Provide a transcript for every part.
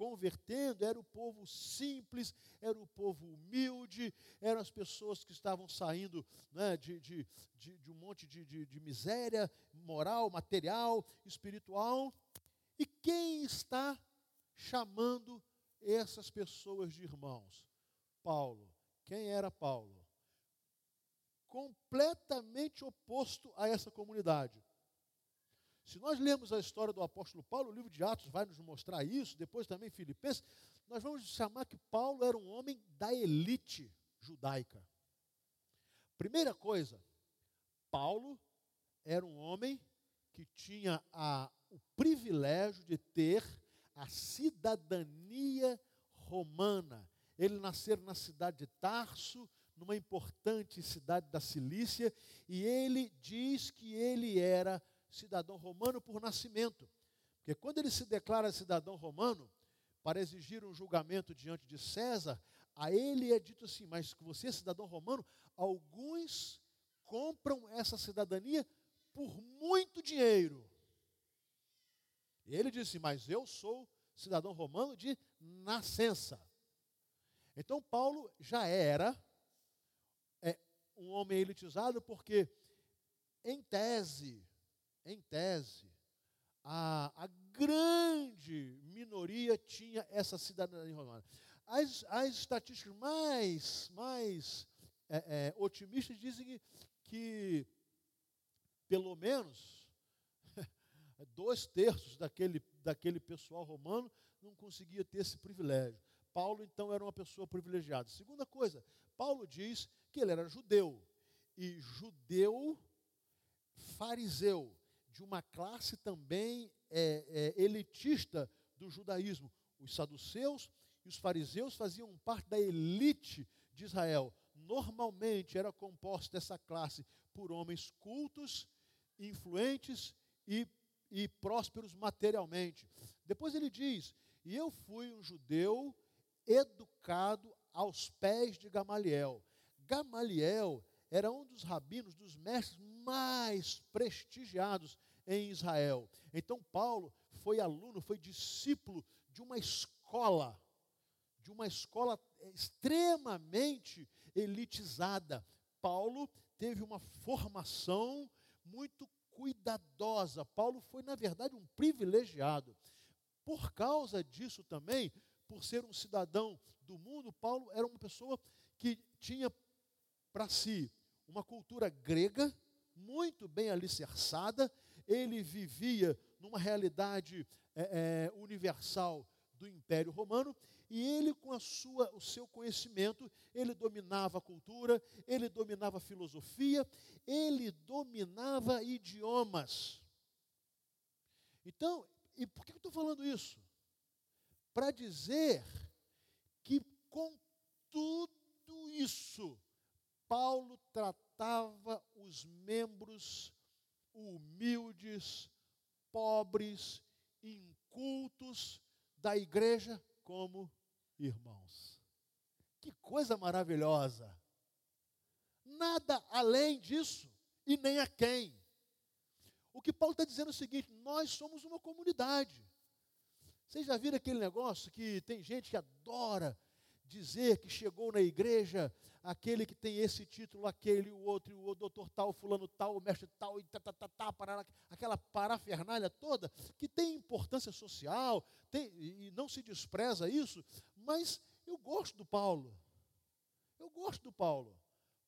convertendo era o povo simples, era o povo humilde, eram as pessoas que estavam saindo né, de, de, de, de, um monte de, de, de miséria moral, material, espiritual. E quem está chamando essas pessoas de irmãos? Paulo. Quem era Paulo? Completamente oposto a essa comunidade. Se nós lemos a história do apóstolo Paulo, o livro de Atos vai nos mostrar isso, depois também Filipenses, nós vamos chamar que Paulo era um homem da elite judaica. Primeira coisa, Paulo era um homem que tinha a, o privilégio de ter a cidadania romana. Ele nasceu na cidade de Tarso, numa importante cidade da Cilícia, e ele diz que ele era cidadão romano por nascimento. Porque quando ele se declara cidadão romano, para exigir um julgamento diante de César, a ele é dito assim: Mas que você é cidadão romano, alguns compram essa cidadania por muito dinheiro. Ele disse: Mas eu sou cidadão romano de nascença. Então, Paulo já era é, um homem elitizado, porque, em tese, em tese, a, a grande minoria tinha essa cidadania romana. As, as estatísticas mais, mais é, é, otimistas dizem que, que pelo menos dois terços daquele, daquele pessoal romano não conseguia ter esse privilégio. Paulo, então, era uma pessoa privilegiada. Segunda coisa, Paulo diz que ele era judeu. E judeu fariseu de uma classe também é, é, elitista do judaísmo. Os saduceus e os fariseus faziam parte da elite de Israel. Normalmente era composta essa classe por homens cultos, influentes e, e prósperos materialmente. Depois ele diz: E eu fui um judeu educado aos pés de Gamaliel. Gamaliel era um dos rabinos, dos mestres mais prestigiados em Israel. Então, Paulo foi aluno, foi discípulo de uma escola, de uma escola extremamente elitizada. Paulo teve uma formação muito cuidadosa. Paulo foi, na verdade, um privilegiado. Por causa disso também, por ser um cidadão do mundo, Paulo era uma pessoa que tinha para si uma cultura grega, muito bem alicerçada, ele vivia numa realidade é, é, universal do Império Romano e ele com a sua, o seu conhecimento, ele dominava a cultura, ele dominava a filosofia, ele dominava idiomas. Então, e por que eu estou falando isso? Para dizer que com tudo isso, Paulo tratava os membros humildes, pobres, incultos da igreja como irmãos. Que coisa maravilhosa! Nada além disso e nem a quem. O que Paulo está dizendo é o seguinte: nós somos uma comunidade. Vocês já viram aquele negócio que tem gente que adora dizer que chegou na igreja aquele que tem esse título, aquele, o outro, o doutor tal, fulano tal, o mestre tal, e tá, tá, tá, tá, parará, aquela parafernália toda, que tem importância social, tem, e não se despreza isso, mas eu gosto do Paulo. Eu gosto do Paulo.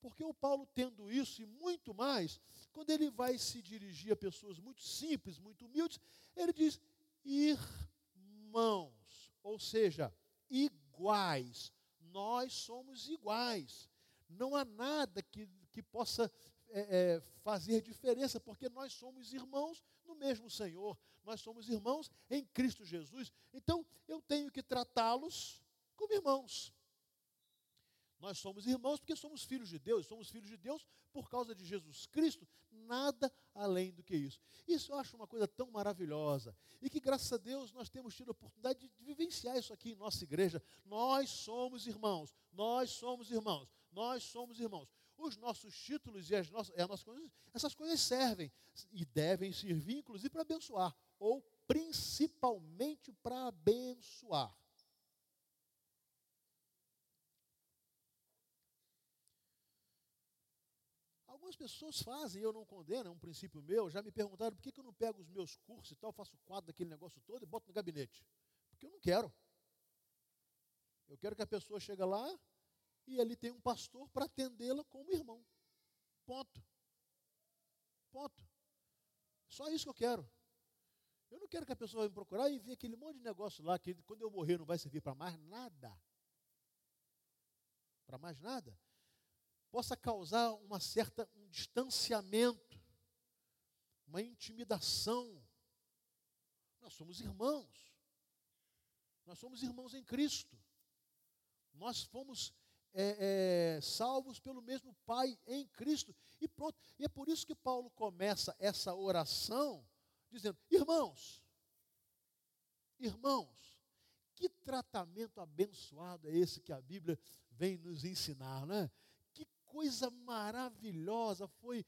Porque o Paulo, tendo isso e muito mais, quando ele vai se dirigir a pessoas muito simples, muito humildes, ele diz: irmãos, ou seja, iguais. Nós somos iguais. Não há nada que, que possa é, é, fazer diferença, porque nós somos irmãos no mesmo Senhor, nós somos irmãos em Cristo Jesus. Então, eu tenho que tratá-los como irmãos. Nós somos irmãos porque somos filhos de Deus, somos filhos de Deus por causa de Jesus Cristo, nada além do que isso. Isso eu acho uma coisa tão maravilhosa e que, graças a Deus, nós temos tido a oportunidade de, vivenciar isso aqui em nossa igreja. Nós somos irmãos, nós somos irmãos, nós somos irmãos. Os nossos títulos e as nossas, as nossas coisas, essas coisas servem e devem servir, inclusive, para abençoar, ou principalmente para abençoar. Algumas pessoas fazem, eu não condeno, é um princípio meu. Já me perguntaram por que, eu não pego os meus cursos e tal, faço quadro daquele negócio todo e boto no gabinete. Porque eu não quero. Eu quero que a pessoa chegue lá e ali tem um pastor para atendê-la como irmão. Ponto. Ponto. Só isso que eu quero. Eu não quero que a pessoa venha me procurar e ver aquele monte de negócio lá que quando eu morrer não vai servir para mais nada. Para mais nada. Possa causar uma certa um distanciamento, uma intimidação. Nós somos irmãos. Nós somos irmãos em Cristo. Nós fomos é, é, salvos pelo mesmo Pai em Cristo. E pronto. E é por isso que Paulo começa essa oração dizendo: Irmãos, irmãos, que tratamento abençoado é esse que a Bíblia vem nos ensinar, né? Coisa maravilhosa foi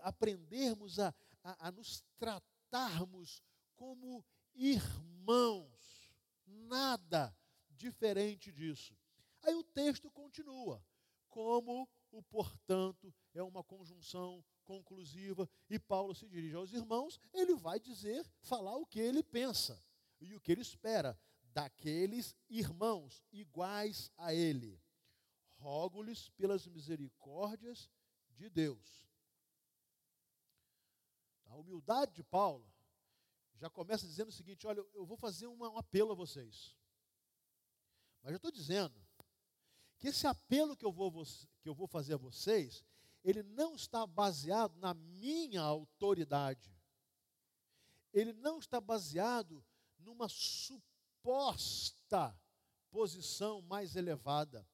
aprendermos a, a, a nos tratarmos como irmãos. Nada diferente disso. Aí o texto continua, como o portanto é uma conjunção conclusiva e Paulo se dirige aos irmãos, ele vai dizer, falar o que ele pensa e o que ele espera daqueles irmãos iguais a ele. Rogo-lhes pelas misericórdias de Deus. A humildade de Paulo já começa dizendo o seguinte: olha, eu vou fazer um apelo a vocês. Mas eu estou dizendo que esse apelo que eu, vou, que eu vou fazer a vocês, ele não está baseado na minha autoridade. Ele não está baseado numa suposta posição mais elevada.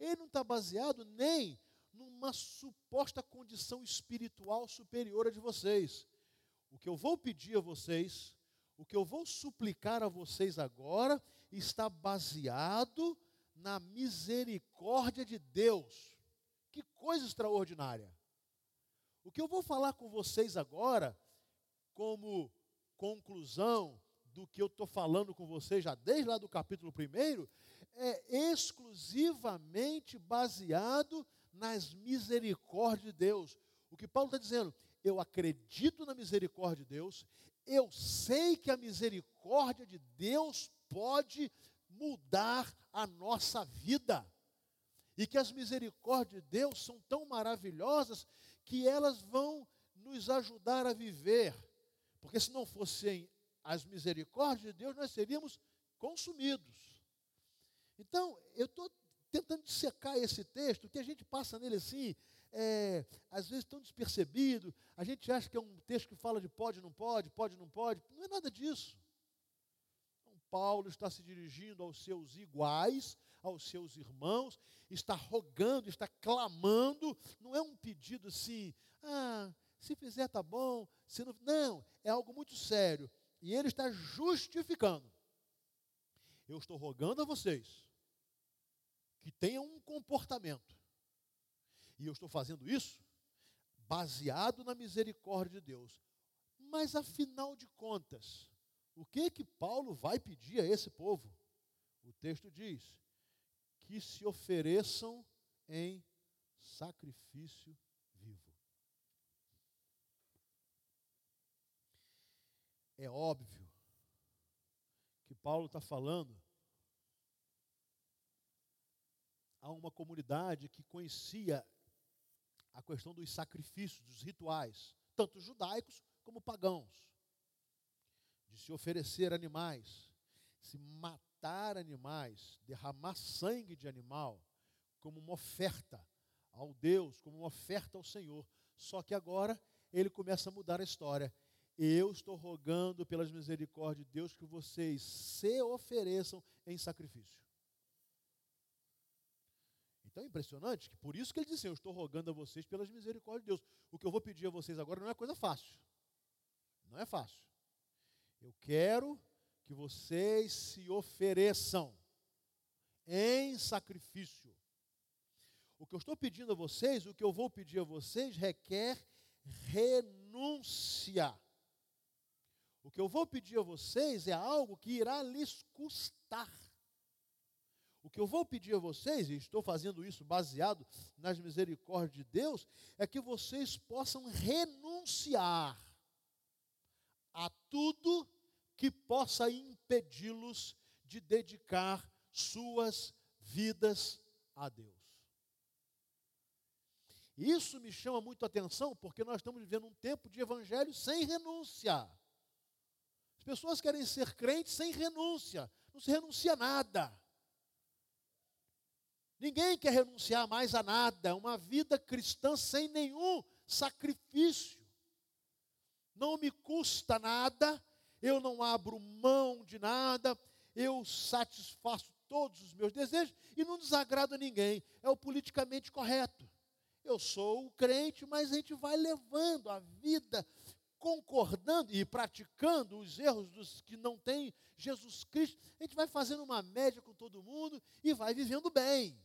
Ele não está baseado nem numa suposta condição espiritual superior a de vocês. O que eu vou pedir a vocês, o que eu vou suplicar a vocês agora, está baseado na misericórdia de Deus. Que coisa extraordinária. O que eu vou falar com vocês agora, como conclusão do que eu estou falando com vocês já desde lá do capítulo 1, é exclusivamente baseado nas misericórdias de Deus. O que Paulo está dizendo, eu acredito na misericórdia de Deus, eu sei que a misericórdia de Deus pode mudar a nossa vida. E que as misericórdias de Deus são tão maravilhosas que elas vão nos ajudar a viver. Porque se não fossem as misericórdias de Deus, nós seríamos consumidos. Então, eu estou tentando dissecar esse texto, que a gente passa nele assim, é, às vezes tão despercebido, a gente acha que é um texto que fala de pode, não pode, pode, não pode, não é nada disso. Paulo está se dirigindo aos seus iguais, aos seus irmãos, está rogando, está clamando, não é um pedido assim, ah, se fizer tá bom, se não, não, é algo muito sério. E ele está justificando. Eu estou rogando a vocês que tenham um comportamento. E eu estou fazendo isso baseado na misericórdia de Deus. Mas afinal de contas, o que que Paulo vai pedir a esse povo? O texto diz: que se ofereçam em sacrifício vivo. É óbvio que Paulo está falando a uma comunidade que conhecia a questão dos sacrifícios, dos rituais, tanto judaicos como pagãos de se oferecer animais, se matar animais, derramar sangue de animal, como uma oferta ao Deus, como uma oferta ao Senhor. Só que agora ele começa a mudar a história. Eu estou rogando pelas misericórdias de Deus que vocês se ofereçam em sacrifício. Então é impressionante que por isso que ele disse: Eu estou rogando a vocês pelas misericórdias de Deus. O que eu vou pedir a vocês agora não é coisa fácil. Não é fácil. Eu quero que vocês se ofereçam em sacrifício. O que eu estou pedindo a vocês, o que eu vou pedir a vocês, requer renúncia. O que eu vou pedir a vocês é algo que irá lhes custar. O que eu vou pedir a vocês, e estou fazendo isso baseado nas misericórdias de Deus, é que vocês possam renunciar a tudo que possa impedi-los de dedicar suas vidas a Deus. Isso me chama muito a atenção porque nós estamos vivendo um tempo de evangelho sem renúncia. As pessoas querem ser crentes sem renúncia, não se renuncia a nada. Ninguém quer renunciar mais a nada, uma vida cristã sem nenhum sacrifício. Não me custa nada, eu não abro mão de nada, eu satisfaço todos os meus desejos e não desagrado a ninguém. É o politicamente correto. Eu sou o crente, mas a gente vai levando a vida concordando e praticando os erros dos que não têm Jesus Cristo. A gente vai fazendo uma média com todo mundo e vai vivendo bem.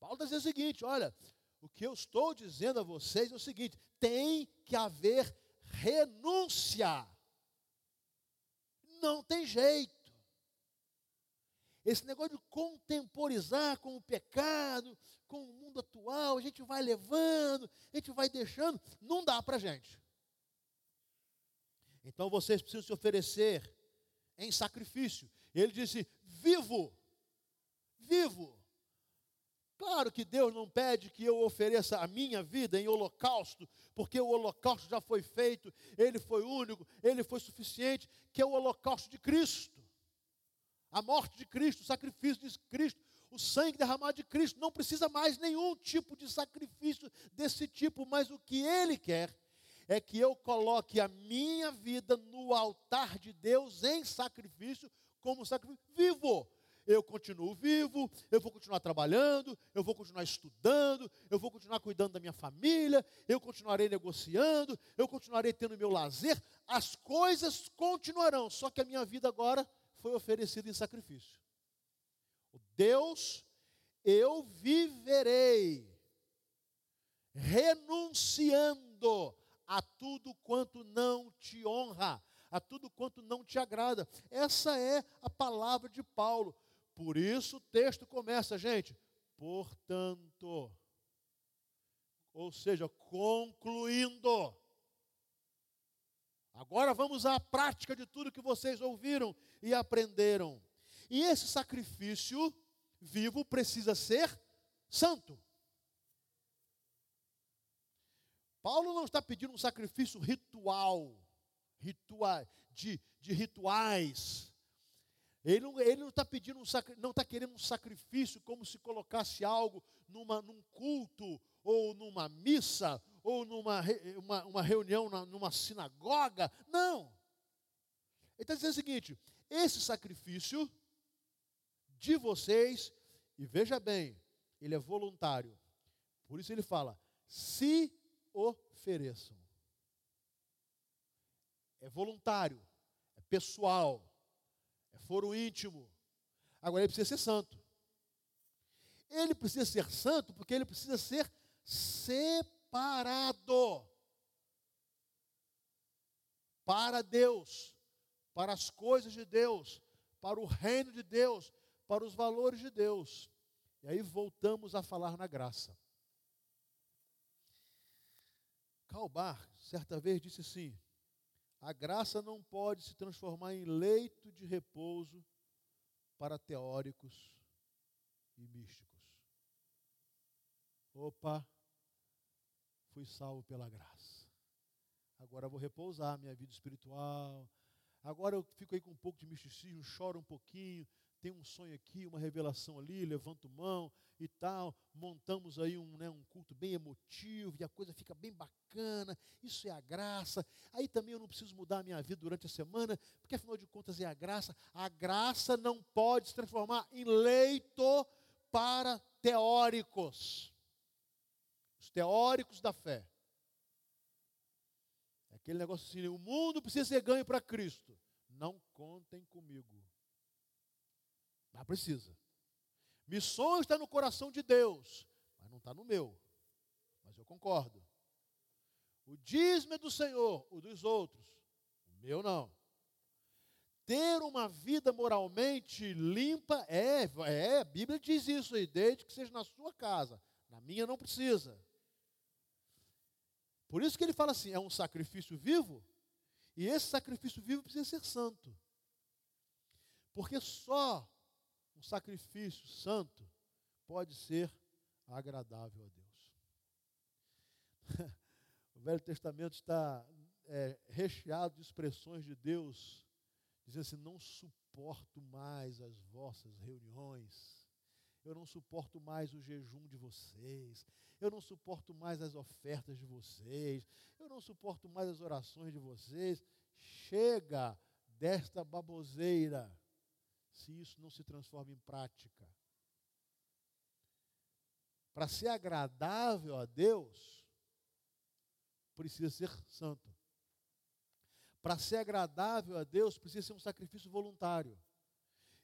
Paulo está dizendo o seguinte: olha, o que eu estou dizendo a vocês é o seguinte: tem que haver renúncia. Não tem jeito. Esse negócio de contemporizar com o pecado, com o mundo atual, a gente vai levando, a gente vai deixando, não dá para gente. Então vocês precisam se oferecer em sacrifício. Ele disse: vivo, vivo. Claro que Deus não pede que eu ofereça a minha vida em holocausto, porque o holocausto já foi feito, ele foi único, ele foi suficiente, que é o holocausto de Cristo. A morte de Cristo, o sacrifício de Cristo, o sangue derramado de Cristo, não precisa mais nenhum tipo de sacrifício desse tipo, mas o que ele quer é que eu coloque a minha vida no altar de Deus em sacrifício, como sacrifício vivo eu continuo vivo, eu vou continuar trabalhando, eu vou continuar estudando, eu vou continuar cuidando da minha família, eu continuarei negociando, eu continuarei tendo meu lazer, as coisas continuarão, só que a minha vida agora foi oferecida em sacrifício. Deus, eu viverei renunciando a tudo quanto não te honra, a tudo quanto não te agrada. Essa é a palavra de Paulo. Por isso o texto começa, gente, portanto. Ou seja, concluindo. Agora vamos à prática de tudo que vocês ouviram e aprenderam. E esse sacrifício vivo precisa ser santo. Paulo não está pedindo um sacrifício ritual, ritual de, de rituais, ele não está tá pedindo um não está querendo um sacrifício como se colocasse algo numa, num culto, ou numa missa, ou numa uma, uma reunião numa sinagoga. Não. Ele está dizendo o seguinte: esse sacrifício de vocês, e veja bem, ele é voluntário. Por isso ele fala: se ofereçam. É voluntário, é pessoal foro íntimo. Agora ele precisa ser santo. Ele precisa ser santo porque ele precisa ser separado para Deus, para as coisas de Deus, para o reino de Deus, para os valores de Deus. E aí voltamos a falar na graça. Calbar, certa vez, disse assim: a graça não pode se transformar em leito de repouso para teóricos e místicos. Opa, fui salvo pela graça. Agora vou repousar minha vida espiritual. Agora eu fico aí com um pouco de misticismo, choro um pouquinho, tem um sonho aqui, uma revelação ali, levanto mão e tal, montamos aí um, né, um culto bem emotivo e a coisa fica bem bacana, isso é a graça. Aí também eu não preciso mudar a minha vida durante a semana, porque afinal de contas é a graça. A graça não pode se transformar em leito para teóricos. Os teóricos da fé. É aquele negócio assim, o mundo precisa ser ganho para Cristo. Não contem comigo. Mas precisa. Missões está no coração de Deus, mas não está no meu. Mas eu concordo. O dízimo é do Senhor, o dos outros. O meu não. ter uma vida moralmente limpa é, é, a Bíblia diz isso aí, desde que seja na sua casa. Na minha não precisa. Por isso que ele fala assim: é um sacrifício vivo, e esse sacrifício vivo precisa ser santo. Porque só um sacrifício santo pode ser agradável a Deus. o Velho Testamento está é, recheado de expressões de Deus, dizendo assim: não suporto mais as vossas reuniões, eu não suporto mais o jejum de vocês, eu não suporto mais as ofertas de vocês, eu não suporto mais as orações de vocês. Chega desta baboseira, se isso não se transforma em prática. Para ser agradável a Deus, precisa ser santo. Para ser agradável a Deus, precisa ser um sacrifício voluntário.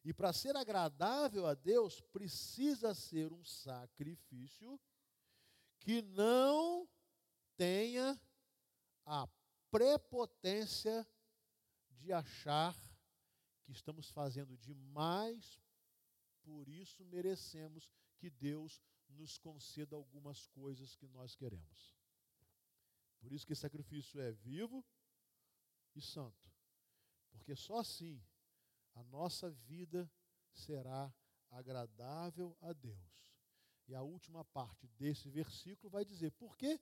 E para ser agradável a Deus, precisa ser um sacrifício que não tenha a prepotência de achar que estamos fazendo demais, por isso merecemos que Deus nos conceda algumas coisas que nós queremos. Por isso que esse sacrifício é vivo e santo. Porque só assim a nossa vida será agradável a Deus. E a última parte desse versículo vai dizer: por quê?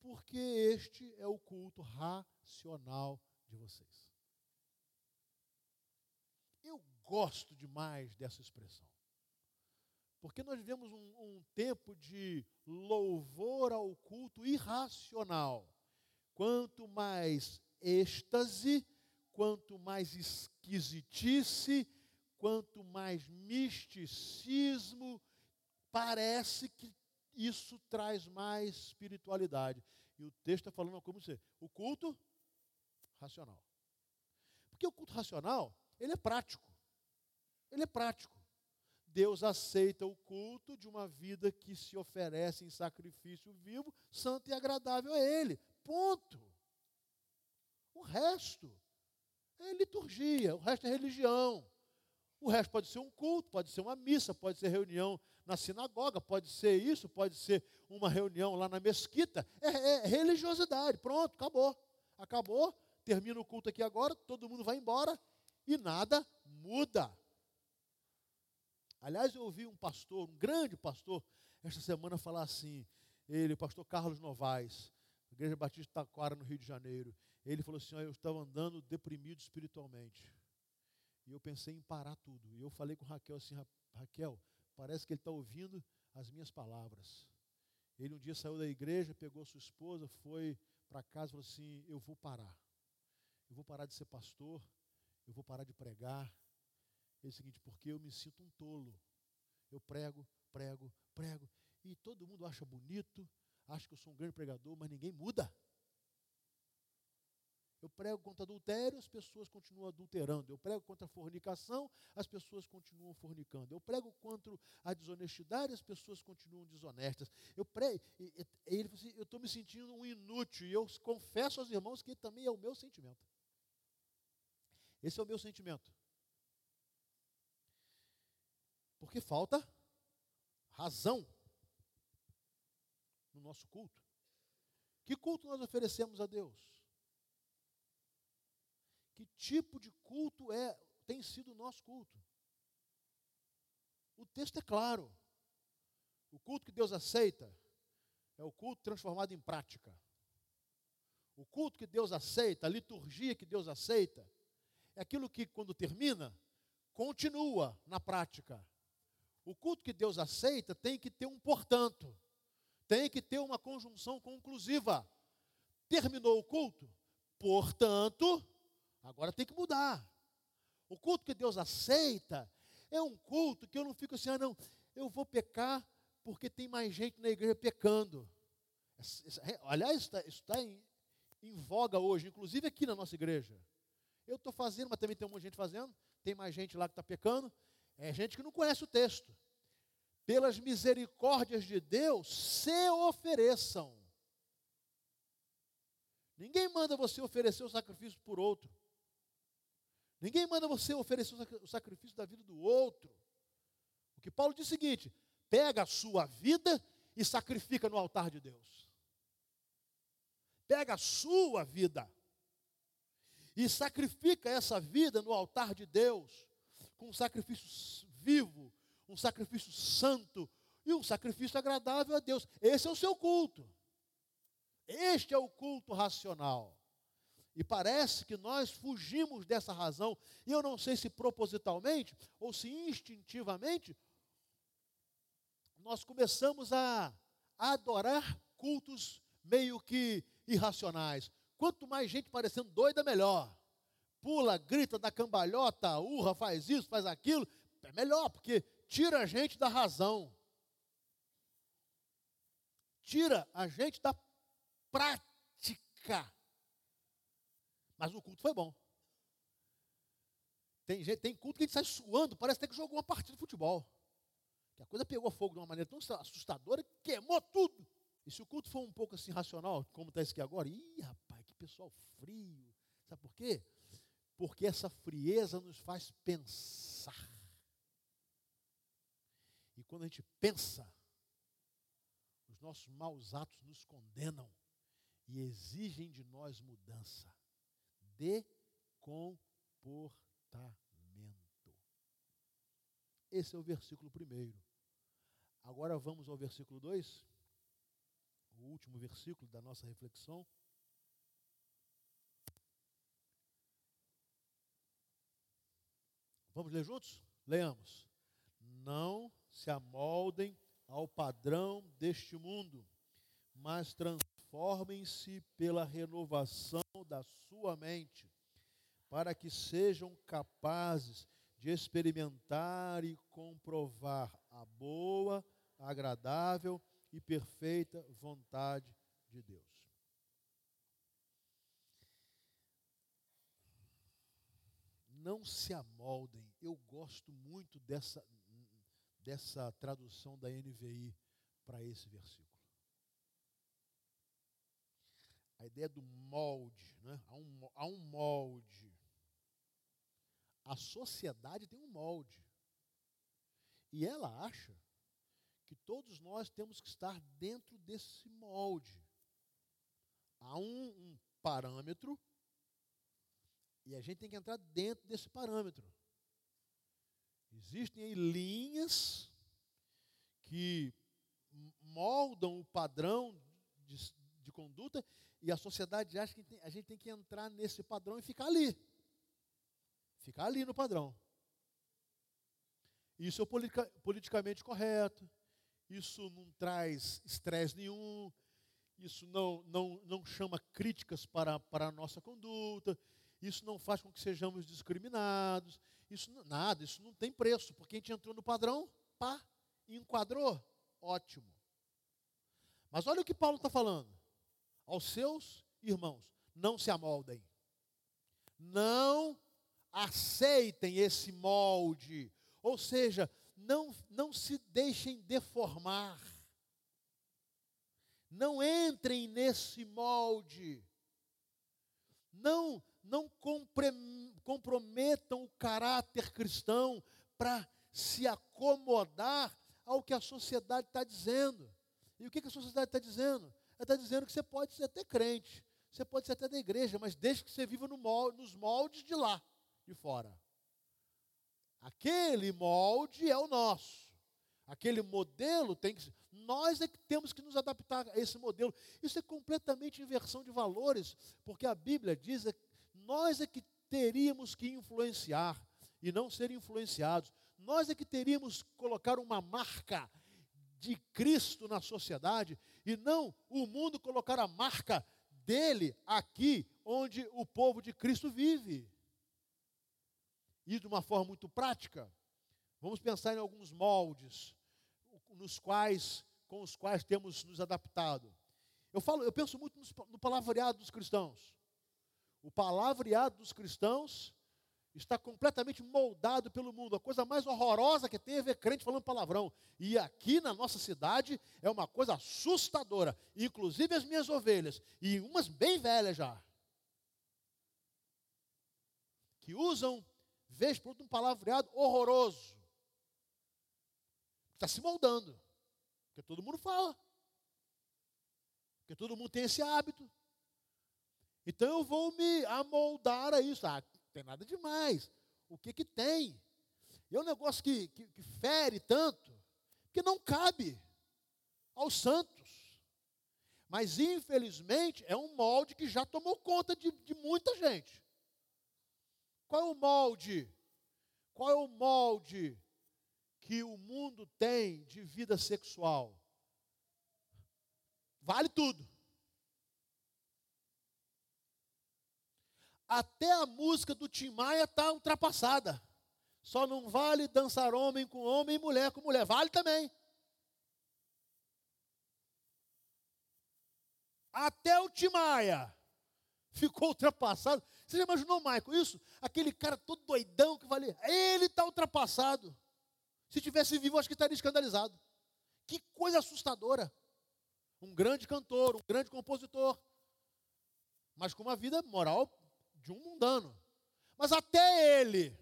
Porque este é o culto racional de vocês. Eu gosto demais dessa expressão. Porque nós vivemos um, um tempo de louvor ao culto irracional. Quanto mais êxtase, quanto mais esquisitice, quanto mais misticismo, parece que isso traz mais espiritualidade. E o texto está falando como você, o culto racional. Porque o culto racional, ele é prático. Ele é prático. Deus aceita o culto de uma vida que se oferece em sacrifício vivo, santo e agradável a Ele. Ponto. O resto é liturgia, o resto é religião. O resto pode ser um culto, pode ser uma missa, pode ser reunião na sinagoga, pode ser isso, pode ser uma reunião lá na mesquita. É, é religiosidade. Pronto, acabou. Acabou. Termina o culto aqui agora, todo mundo vai embora e nada muda. Aliás, eu ouvi um pastor, um grande pastor, esta semana falar assim, ele, o pastor Carlos Novaes, Igreja Batista Taquara, no Rio de Janeiro. Ele falou assim: eu estava andando deprimido espiritualmente. E eu pensei em parar tudo. E eu falei com Raquel assim: Raquel, parece que ele está ouvindo as minhas palavras. Ele um dia saiu da igreja, pegou sua esposa, foi para casa e falou assim: Eu vou parar. Eu vou parar de ser pastor, eu vou parar de pregar. É o seguinte, porque eu me sinto um tolo. Eu prego, prego, prego. E todo mundo acha bonito, acha que eu sou um grande pregador, mas ninguém muda. Eu prego contra adultério, as pessoas continuam adulterando. Eu prego contra a fornicação, as pessoas continuam fornicando. Eu prego contra a desonestidade, as pessoas continuam desonestas. Eu prego, e, e, ele assim, eu estou me sentindo um inútil, e eu confesso aos irmãos que também é o meu sentimento. Esse é o meu sentimento. Porque falta razão no nosso culto. Que culto nós oferecemos a Deus? que tipo de culto é tem sido o nosso culto. O texto é claro. O culto que Deus aceita é o culto transformado em prática. O culto que Deus aceita, a liturgia que Deus aceita, é aquilo que, quando termina, continua na prática. O culto que Deus aceita tem que ter um portanto, tem que ter uma conjunção conclusiva. Terminou o culto, portanto, Agora tem que mudar. O culto que Deus aceita é um culto que eu não fico assim, ah, não, eu vou pecar porque tem mais gente na igreja pecando. Aliás, isso está, em, em voga hoje, inclusive aqui na nossa igreja. Eu estou fazendo, mas também tem um monte de gente fazendo. Tem mais gente lá que está pecando. É gente que não conhece o texto. Pelas misericórdias de Deus, se ofereçam. Ninguém manda você oferecer o sacrifício por outro. Ninguém manda você oferecer o sacrifício da vida do outro. O que Paulo diz é o seguinte: pega a sua vida e sacrifica no altar de Deus. Pega a sua vida e sacrifica essa vida no altar de Deus, com um sacrifício vivo, um sacrifício santo e um sacrifício agradável a Deus. Esse é o seu culto. Este é o culto racional. E parece que nós fugimos dessa razão, e eu não sei se propositalmente ou se instintivamente, nós começamos a, adorar cultos meio que irracionais. Quanto mais gente parecendo doida, melhor. Pula, grita, dá cambalhota, urra, faz isso, faz aquilo. É melhor, porque tira a gente da razão. Tira a gente da prática. Mas o culto foi bom. Tem, gente, tem culto que a gente sai suando, parece até que jogou uma partida de futebol. Que a coisa pegou fogo de uma maneira tão assustadora que queimou tudo. E se o culto for um pouco assim racional, como está isso aqui agora, ih, rapaz, que pessoal frio. Sabe por quê? Porque essa frieza nos faz pensar. E quando a gente pensa, os nossos maus atos nos condenam e exigem de nós mudança de comportamento. Esse é o versículo primeiro. Agora vamos ao versículo 2, o último versículo da nossa reflexão. Vamos ler juntos? Leamos. Não se amoldem ao padrão deste mundo, mas transformem-se pela renovação da sua mente, para que sejam capazes de experimentar e comprovar a boa, agradável e perfeita vontade de Deus. Não se amoldem. Eu gosto muito dessa, dessa tradução da NVI para esse versículo. A ideia do molde, né? há, um, há um molde. A sociedade tem um molde. E ela acha que todos nós temos que estar dentro desse molde. Há um, um parâmetro e a gente tem que entrar dentro desse parâmetro. Existem aí linhas que moldam o padrão de, de conduta e a sociedade acha que a gente tem que entrar nesse padrão e ficar ali. Ficar ali no padrão. Isso é politicamente correto, isso não traz estresse nenhum, isso não, não, não chama críticas para, para a nossa conduta, isso não faz com que sejamos discriminados, isso nada, isso não tem preço, porque a gente entrou no padrão, pá, enquadrou, ótimo. Mas olha o que Paulo está falando. Aos seus irmãos, não se amoldem. Não aceitem esse molde. Ou seja, não, não se deixem deformar. Não entrem nesse molde. Não, não comprometam o caráter cristão para se acomodar ao que a sociedade está dizendo. E o que, a sociedade está dizendo? Ela está dizendo que você pode ser até crente, você pode ser até da igreja, mas desde que você viva no molde, nos moldes de lá, de fora. Aquele molde é o nosso. Aquele modelo tem que. Nós é que temos que nos adaptar a esse modelo. Isso é completamente inversão de valores, porque a Bíblia diz que nós é que teríamos que influenciar e não ser influenciados. Nós é que teríamos que colocar uma marca de Cristo na sociedade e não o mundo colocar a marca dele aqui onde o povo de Cristo vive. E de uma forma muito prática, vamos pensar em alguns moldes nos quais com os quais temos nos adaptado. Eu falo, eu penso muito no palavreado dos cristãos. O palavreado dos cristãos está completamente moldado pelo mundo. A coisa mais horrorosa que tem é crente falando palavrão. E aqui na nossa cidade é uma coisa assustadora. Inclusive as minhas ovelhas, e umas bem velhas já, que usam vez por outra um palavreado horroroso. Está se moldando. Porque todo mundo fala. Porque todo mundo tem esse hábito. Então eu vou me amoldar a isso. Ah, não tem nada demais. O que que tem? é um negócio que, que, que fere tanto, que não cabe aos santos. Mas, infelizmente, é um molde que já tomou conta de, de muita gente. Qual é o molde? Qual é o molde que o mundo tem de vida sexual? Vale tudo. Até a música do Tim Maia está ultrapassada. Só não vale dançar homem com homem e mulher com mulher. Vale também. Até o Timaya ficou ultrapassado. Você já imaginou, Michael, isso? Aquele cara todo doidão que valia. Ele está ultrapassado. Se tivesse vivo, acho que estaria escandalizado. Que coisa assustadora. Um grande cantor, um grande compositor. Mas com uma vida moral de um mundano. Mas até ele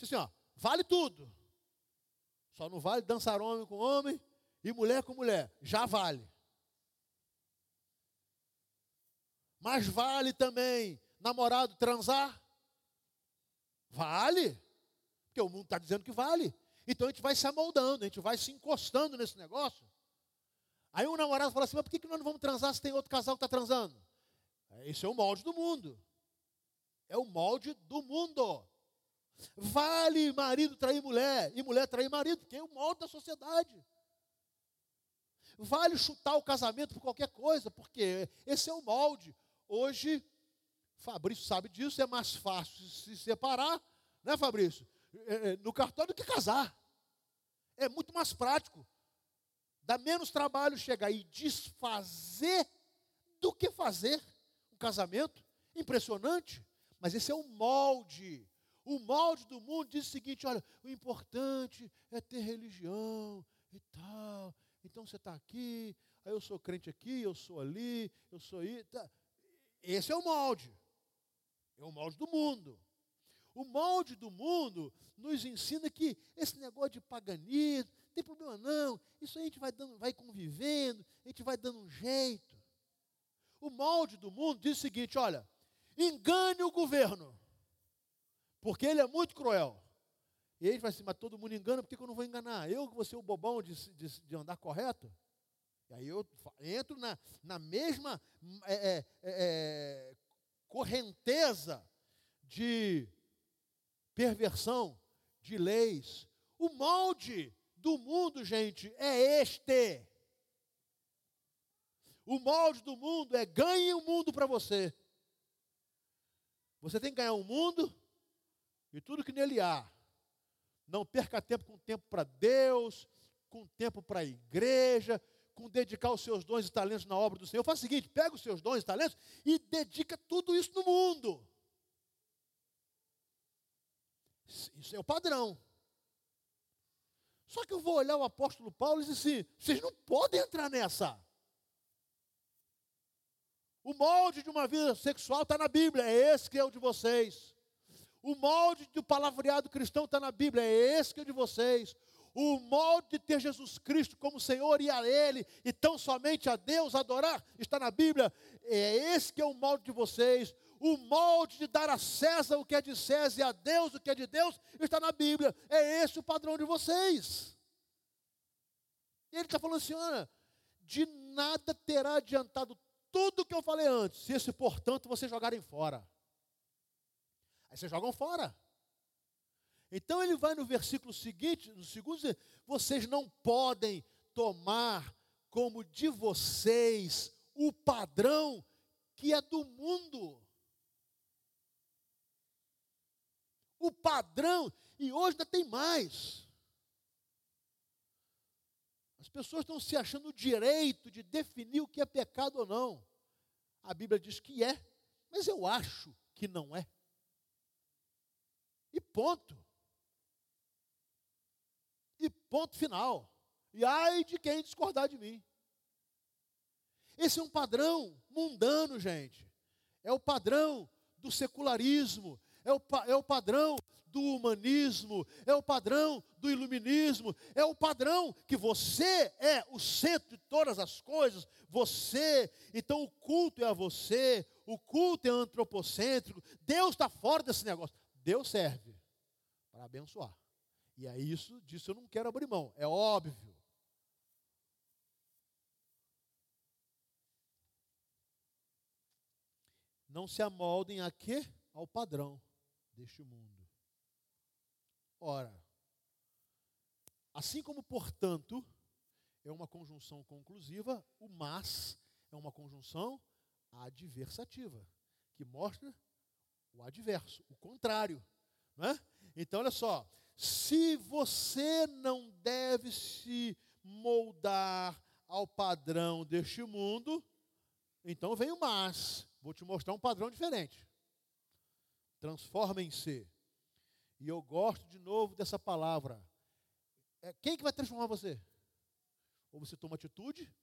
Diz assim, ó, vale tudo. Só não vale dançar homem com homem e mulher com mulher. Já vale. Mas vale também namorado transar? Vale. Porque o mundo está dizendo que vale. Então a gente vai se amoldando, a gente vai se encostando nesse negócio. Aí um namorado fala assim: mas por que, nós não vamos transar se tem outro casal que está transando? Esse é o molde do mundo. É o molde do mundo. Vale marido trair mulher e mulher trair marido, porque é o molde da sociedade. Vale chutar o casamento por qualquer coisa, porque esse é o molde. Hoje, Fabrício sabe disso, é mais fácil se separar, né, Fabrício? É, é, no cartório do que casar. É muito mais prático. Dá menos trabalho chegar e desfazer do que fazer um casamento. Impressionante. Mas esse é o molde o molde do mundo diz o seguinte: olha, o importante é ter religião e tal. Então você está aqui, aí eu sou crente aqui, eu sou ali, eu sou aí. Tá. Esse é o molde. É o molde do mundo. O molde do mundo nos ensina que esse negócio de paganismo, não tem problema não, isso aí a gente vai, dando, vai convivendo, a gente vai dando um jeito. O molde do mundo diz o seguinte: olha, engane o governo. Porque ele é muito cruel. E ele vai assim, mas todo mundo engana, por que eu não vou enganar? Eu que vou ser o bobão de, de, de andar correto? E aí eu entro na, na mesma é, é, é, é, correnteza de perversão de leis. O molde do mundo, gente, é este. O molde do mundo é ganhe o mundo para você. Você tem que ganhar o mundo e tudo que nele há. Não perca tempo com tempo para Deus, com tempo para a igreja, com dedicar os seus dons e talentos na obra do Senhor. Faz o seguinte: pega os seus dons e talentos e dedica tudo isso no mundo. Isso é o padrão. Só que eu vou olhar o apóstolo Paulo e dizer assim: vocês não podem entrar nessa. O molde de uma vida sexual está na Bíblia, é esse que é o de vocês. O molde do palavreado cristão está na Bíblia, é esse que é de vocês. O molde de ter Jesus Cristo como Senhor e a Ele, e tão somente a Deus adorar, está na Bíblia, é esse que é o molde de vocês. O molde de dar a César o que é de César e a Deus o que é de Deus, está na Bíblia. É esse o padrão de vocês. E ele está falando assim: olha, de nada terá adiantado tudo que eu falei antes, esse, portanto, vocês jogarem fora. Aí vocês jogam fora. Então ele vai no versículo seguinte, no segundo, dizer, vocês não podem tomar como de vocês o padrão que é do mundo. O padrão, e hoje ainda tem mais. As pessoas estão se achando o direito de definir o que é pecado ou não. A Bíblia diz que é, mas eu acho que não é. E ponto. E ponto final. E ai de quem discordar de mim. Esse é um padrão mundano, gente. É o padrão do secularismo. É o, é o padrão do humanismo, é o padrão do iluminismo, é o padrão que você é o centro de todas as coisas, você, então o culto é a você, o culto é antropocêntrico, Deus está fora desse negócio. Deus serve para abençoar. E é isso, disso eu não quero abrir mão, é óbvio. Não se amoldem a quê? Ao padrão deste mundo. Ora, assim como portanto é uma conjunção conclusiva, o mas é uma conjunção adversativa, que mostra o adverso, o contrário. Não é? Então, olha só, se você não deve se moldar ao padrão deste mundo, então vem o mas. Vou te mostrar um padrão diferente. Transformem-se. E eu gosto de novo dessa palavra. É, quem que vai transformar você? Ou você toma atitude,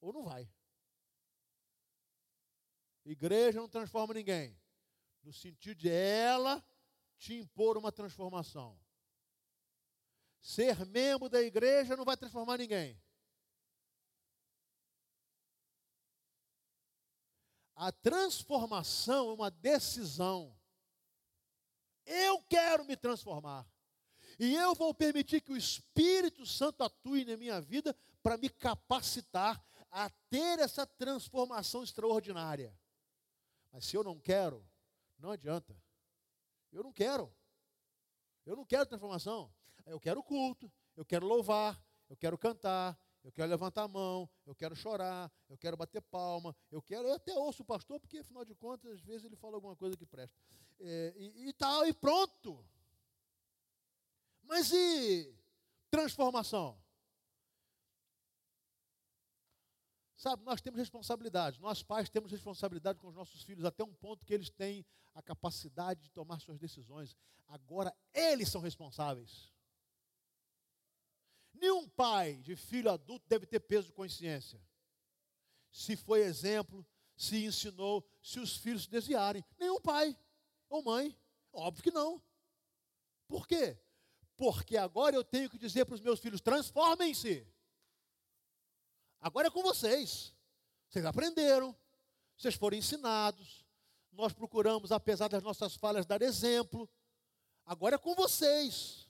ou não vai. Igreja não transforma ninguém. No sentido de ela te impor uma transformação. Ser membro da igreja não vai transformar ninguém. A transformação é uma decisão. Eu quero me transformar. E eu vou permitir que o Espírito Santo atue na minha vida para me capacitar a ter essa transformação extraordinária. Mas se eu não quero, não adianta. Eu não quero. Eu não quero transformação. Eu quero culto, eu quero louvar, eu quero cantar, eu quero levantar a mão, eu quero chorar, eu quero bater palma, eu quero, eu até ouço o pastor, porque afinal de contas, às vezes ele fala alguma coisa que presta. É, e, e tal, e pronto. Mas e transformação? Sabe, nós temos responsabilidade, nós pais temos responsabilidade com os nossos filhos, até um ponto que eles têm a capacidade de tomar suas decisões. Agora, eles são responsáveis. Nenhum pai de filho adulto deve ter peso de consciência. Se foi exemplo, se ensinou, se os filhos se desviarem. Nenhum pai ou mãe. Óbvio que não. Por quê? Porque agora eu tenho que dizer para os meus filhos: transformem-se. Agora é com vocês. Vocês aprenderam, vocês foram ensinados. Nós procuramos, apesar das nossas falhas, dar exemplo. Agora é com vocês.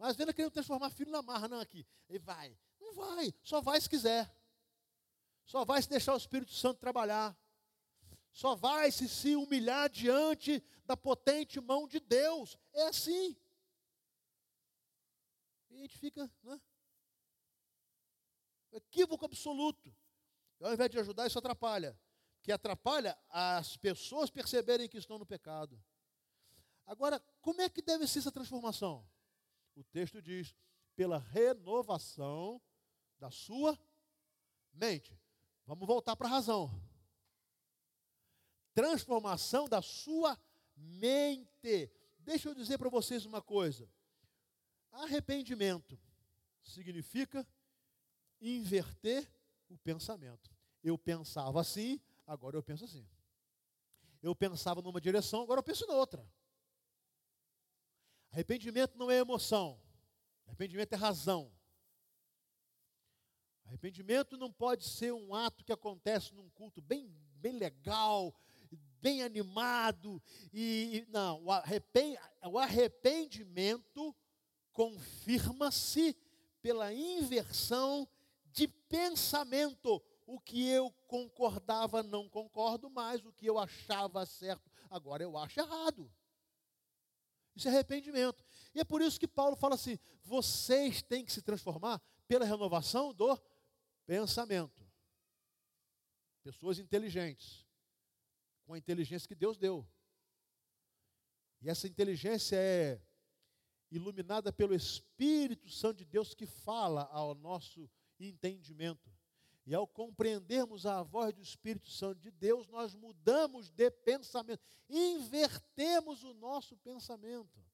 Mas vendo querendo transformar filho na marra, não aqui. Ele vai. Não vai, só vai se quiser. Só vai se deixar o Espírito Santo trabalhar. Só vai se se humilhar diante da potente mão de Deus. É assim. E a gente fica, né? Equívoco absoluto. E ao invés de ajudar, isso atrapalha. Que atrapalha as pessoas perceberem que estão no pecado. Agora, como é que deve ser essa transformação? O texto diz: pela renovação da sua mente. Vamos voltar para a razão. Transformação da sua mente. Deixa eu dizer para vocês uma coisa. Arrependimento significa inverter o pensamento. Eu pensava assim, agora eu penso assim. Eu pensava numa direção, agora eu penso em outra. Arrependimento não é emoção. Arrependimento é razão. Arrependimento não pode ser um ato que acontece num culto bem, bem legal, bem animado. E, não, o arrependimento confirma-se pela inversão de pensamento. O que eu concordava, não concordo mais. O que eu achava certo, agora eu acho errado. Isso é arrependimento. E é por isso que Paulo fala assim: vocês têm que se transformar pela renovação do pensamento. Pessoas inteligentes, com a inteligência que Deus deu. E essa inteligência é iluminada pelo Espírito Santo de Deus que fala ao nosso entendimento. E ao compreendermos a voz do Espírito Santo de Deus, nós mudamos de pensamento, invertemos o nosso pensamento.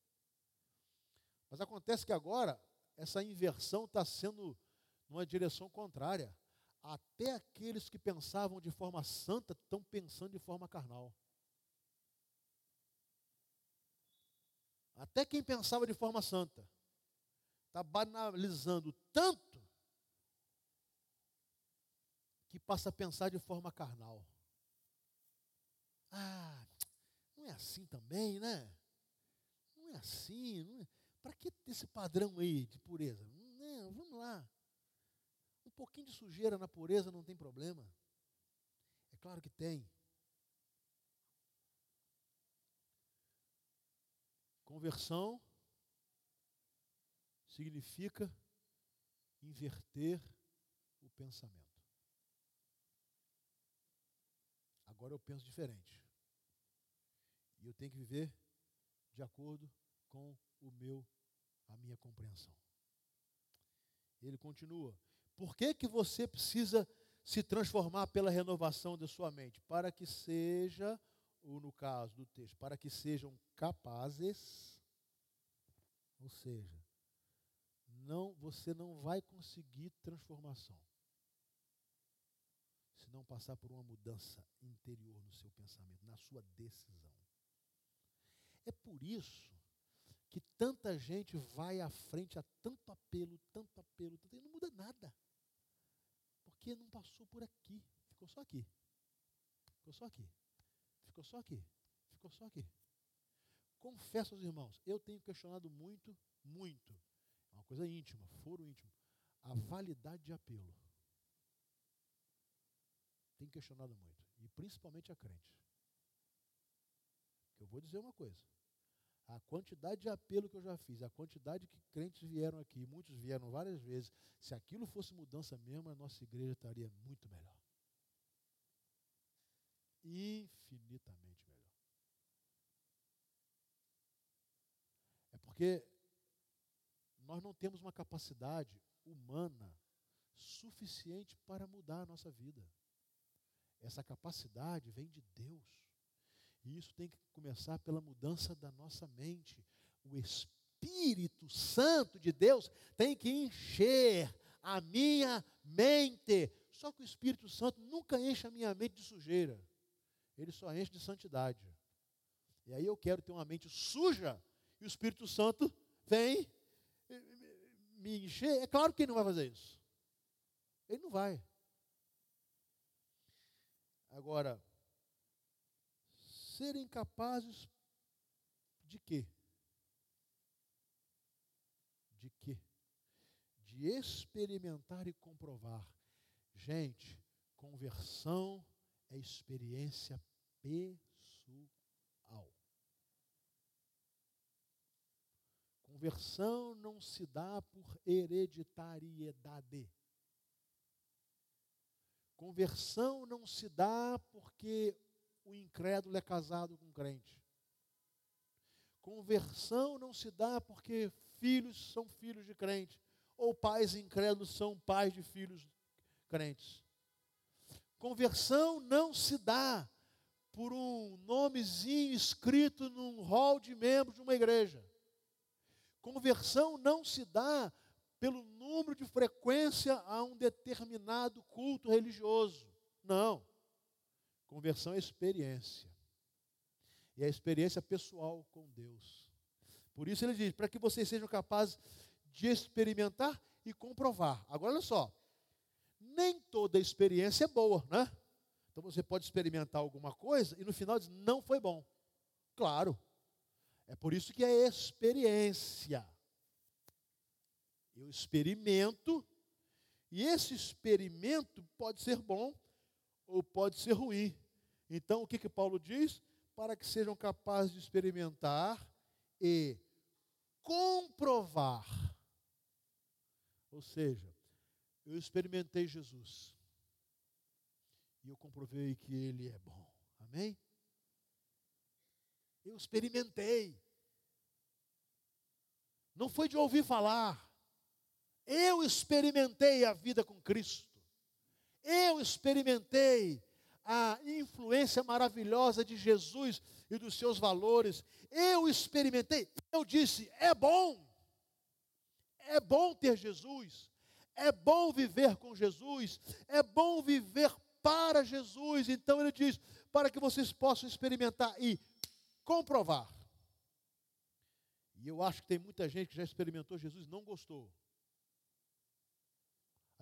Mas acontece que agora, essa inversão está sendo numa direção contrária. Até aqueles que pensavam de forma santa estão pensando de forma carnal. Até quem pensava de forma santa está banalizando tanto que passa a pensar de forma carnal. Ah, não é assim também, né? Não é assim. É... Para que esse padrão aí de pureza? Não, vamos lá. Um pouquinho de sujeira na pureza não tem problema. É claro que tem. Conversão significa inverter o pensamento. Agora eu penso diferente. E eu tenho que viver de acordo com o meu a minha compreensão. Ele continua: Por que que você precisa se transformar pela renovação da sua mente? Para que seja, ou no caso do texto, para que sejam capazes, ou seja, não, você não vai conseguir transformação se não passar por uma mudança interior no seu pensamento, na sua decisão. É por isso que tanta gente vai à frente a tanto apelo, tanto apelo, tanto, e não muda nada. Porque não passou por aqui, ficou só aqui. Ficou só aqui. Ficou só aqui. Ficou só aqui. Confesso aos irmãos, eu tenho questionado muito, muito, é uma coisa íntima, foro íntimo, a validade de apelo. Tenho questionado muito, e principalmente a crente. Eu vou dizer uma coisa. A quantidade de apelo que eu já fiz, a quantidade que crentes vieram aqui, muitos vieram várias vezes, se aquilo fosse mudança mesmo, a nossa igreja estaria muito melhor. Infinitamente melhor. É porque nós não temos uma capacidade humana suficiente para mudar a nossa vida. Essa capacidade vem de Deus. E isso tem que começar pela mudança da nossa mente. O Espírito Santo de Deus tem que encher a minha mente. Só que o Espírito Santo nunca enche a minha mente de sujeira. Ele só enche de santidade. E aí eu quero ter uma mente suja e o Espírito Santo vem me encher. É claro que ele não vai fazer isso. Ele não vai. Agora, serem capazes de quê? De quê? De experimentar e comprovar. Gente, conversão é experiência pessoal. Conversão não se dá por hereditariedade. Conversão não se dá porque o incrédulo é casado com crente. Conversão não se dá porque filhos são filhos de crente, ou pais incrédulos são pais de filhos crentes. Conversão não se dá por um nomezinho escrito num hall de membros de uma igreja. Conversão não se dá pelo número de frequência a um determinado culto religioso. Não. Conversão é experiência. E é experiência pessoal com Deus. Por isso ele diz: para que vocês sejam capazes de experimentar e comprovar. Agora olha só. Nem toda experiência é boa, né? Então você pode experimentar alguma coisa e no final diz: não foi bom. Claro. É por isso que é experiência. Eu experimento, e esse experimento pode ser bom ou pode ser ruim. Então, o que, que Paulo diz? Para que sejam capazes de experimentar e comprovar. Ou seja, eu experimentei Jesus. E eu comprovei que ele é bom. Amém? Eu experimentei. Não foi de ouvir falar. Eu experimentei a vida com Cristo. Eu experimentei a influência maravilhosa de Jesus e dos seus valores. Eu experimentei, eu disse: é bom, é bom ter Jesus, é bom viver com Jesus, é bom viver para Jesus. Então ele diz: para que vocês possam experimentar e comprovar. E eu acho que tem muita gente que já experimentou Jesus e não gostou.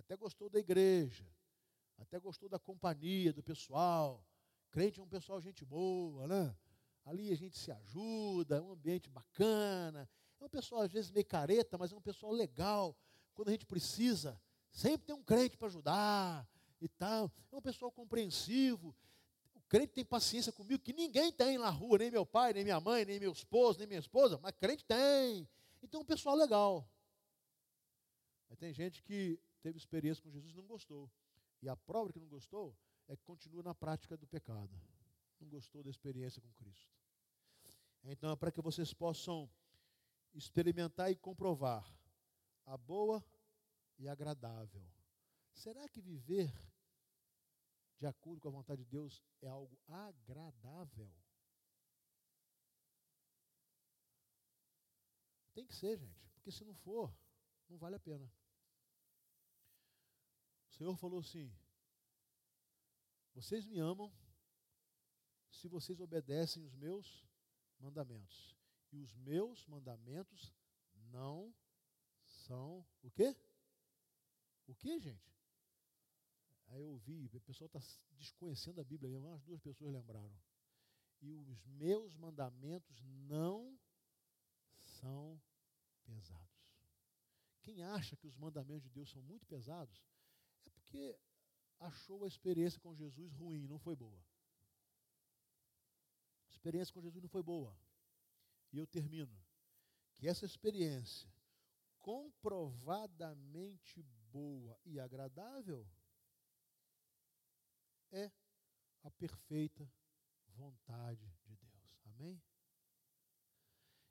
Até gostou da igreja, até gostou da companhia, do pessoal. Crente é um pessoal gente boa, né? Ali a gente se ajuda, é um ambiente bacana. É um pessoal às vezes meio careta, mas é um pessoal legal. Quando a gente precisa, sempre tem um crente para ajudar e tal. É um pessoal compreensivo. O crente tem paciência comigo que ninguém tem na rua, nem meu pai, nem minha mãe, nem meu esposo, nem minha esposa, mas crente tem. Então é um pessoal legal. Mas tem gente que teve experiência com Jesus e não gostou. E a prova que não gostou é que continua na prática do pecado. Não gostou da experiência com Cristo. Então é para que vocês possam experimentar e comprovar a boa e agradável. Será que viver de acordo com a vontade de Deus é algo agradável? Tem que ser, gente, porque se não for, não vale a pena. O Senhor falou assim: Vocês me amam se vocês obedecem os meus mandamentos. E os meus mandamentos não são o quê? O quê, gente? Aí eu ouvi, o pessoal está desconhecendo a Bíblia, umas duas pessoas lembraram. E os meus mandamentos não são pesados. Quem acha que os mandamentos de Deus são muito pesados, porque achou a experiência com Jesus ruim, não foi boa. A experiência com Jesus não foi boa. E eu termino. Que essa experiência comprovadamente boa e agradável é a perfeita vontade de Deus. Amém?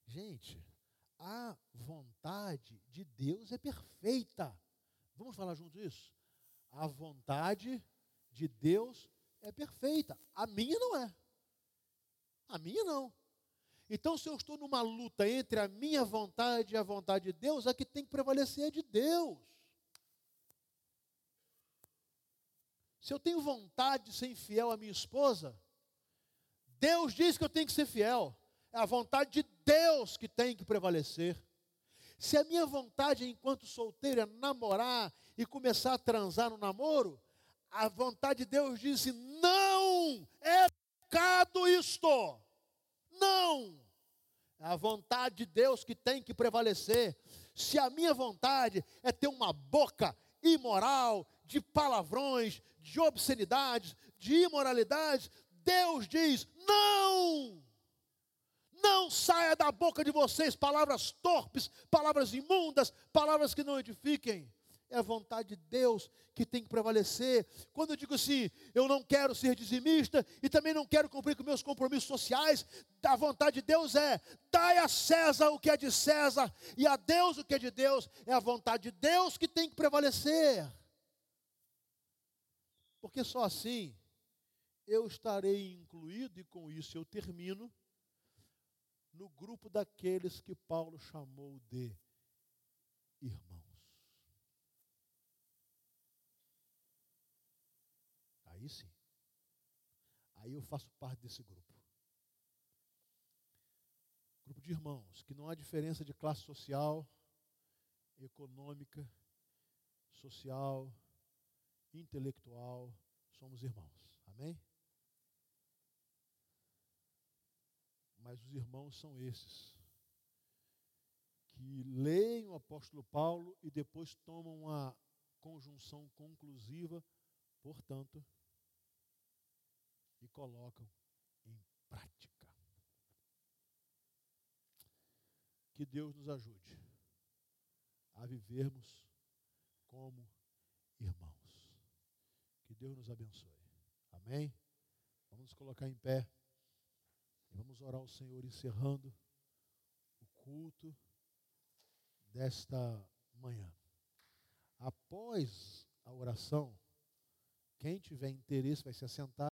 Gente, a vontade de Deus é perfeita. Vamos falar junto isso? A vontade de Deus é perfeita. A minha não é. A minha não. Então, se eu estou numa luta entre a minha vontade e a vontade de Deus, a que tem que prevalecer é de Deus. Se eu tenho vontade de ser infiel à minha esposa, Deus diz que eu tenho que ser fiel. É a vontade de Deus que tem que prevalecer. Se a minha vontade, enquanto solteiro, é namorar e começar a transar no namoro, a vontade de Deus diz: não é pecado isto. Não. É a vontade de Deus que tem que prevalecer. Se a minha vontade é ter uma boca imoral, de palavrões, de obscenidades, de imoralidades, Deus diz: não! Não saia da boca de vocês palavras torpes, palavras imundas, palavras que não edifiquem é a vontade de Deus que tem que prevalecer. Quando eu digo assim, eu não quero ser dizimista e também não quero cumprir com meus compromissos sociais, a vontade de Deus é: dai a César o que é de César e a Deus o que é de Deus. É a vontade de Deus que tem que prevalecer. Porque só assim eu estarei incluído, e com isso eu termino, no grupo daqueles que Paulo chamou de irmãos. Aí sim. Aí eu faço parte desse grupo. Grupo de irmãos, que não há diferença de classe social, econômica, social, intelectual, somos irmãos. Amém? Mas os irmãos são esses que leem o apóstolo Paulo e depois tomam a conjunção conclusiva, portanto, e colocam em prática. Que Deus nos ajude a vivermos como irmãos. Que Deus nos abençoe. Amém? Vamos nos colocar em pé e vamos orar ao Senhor encerrando o culto desta manhã. Após a oração, quem tiver interesse vai se assentar.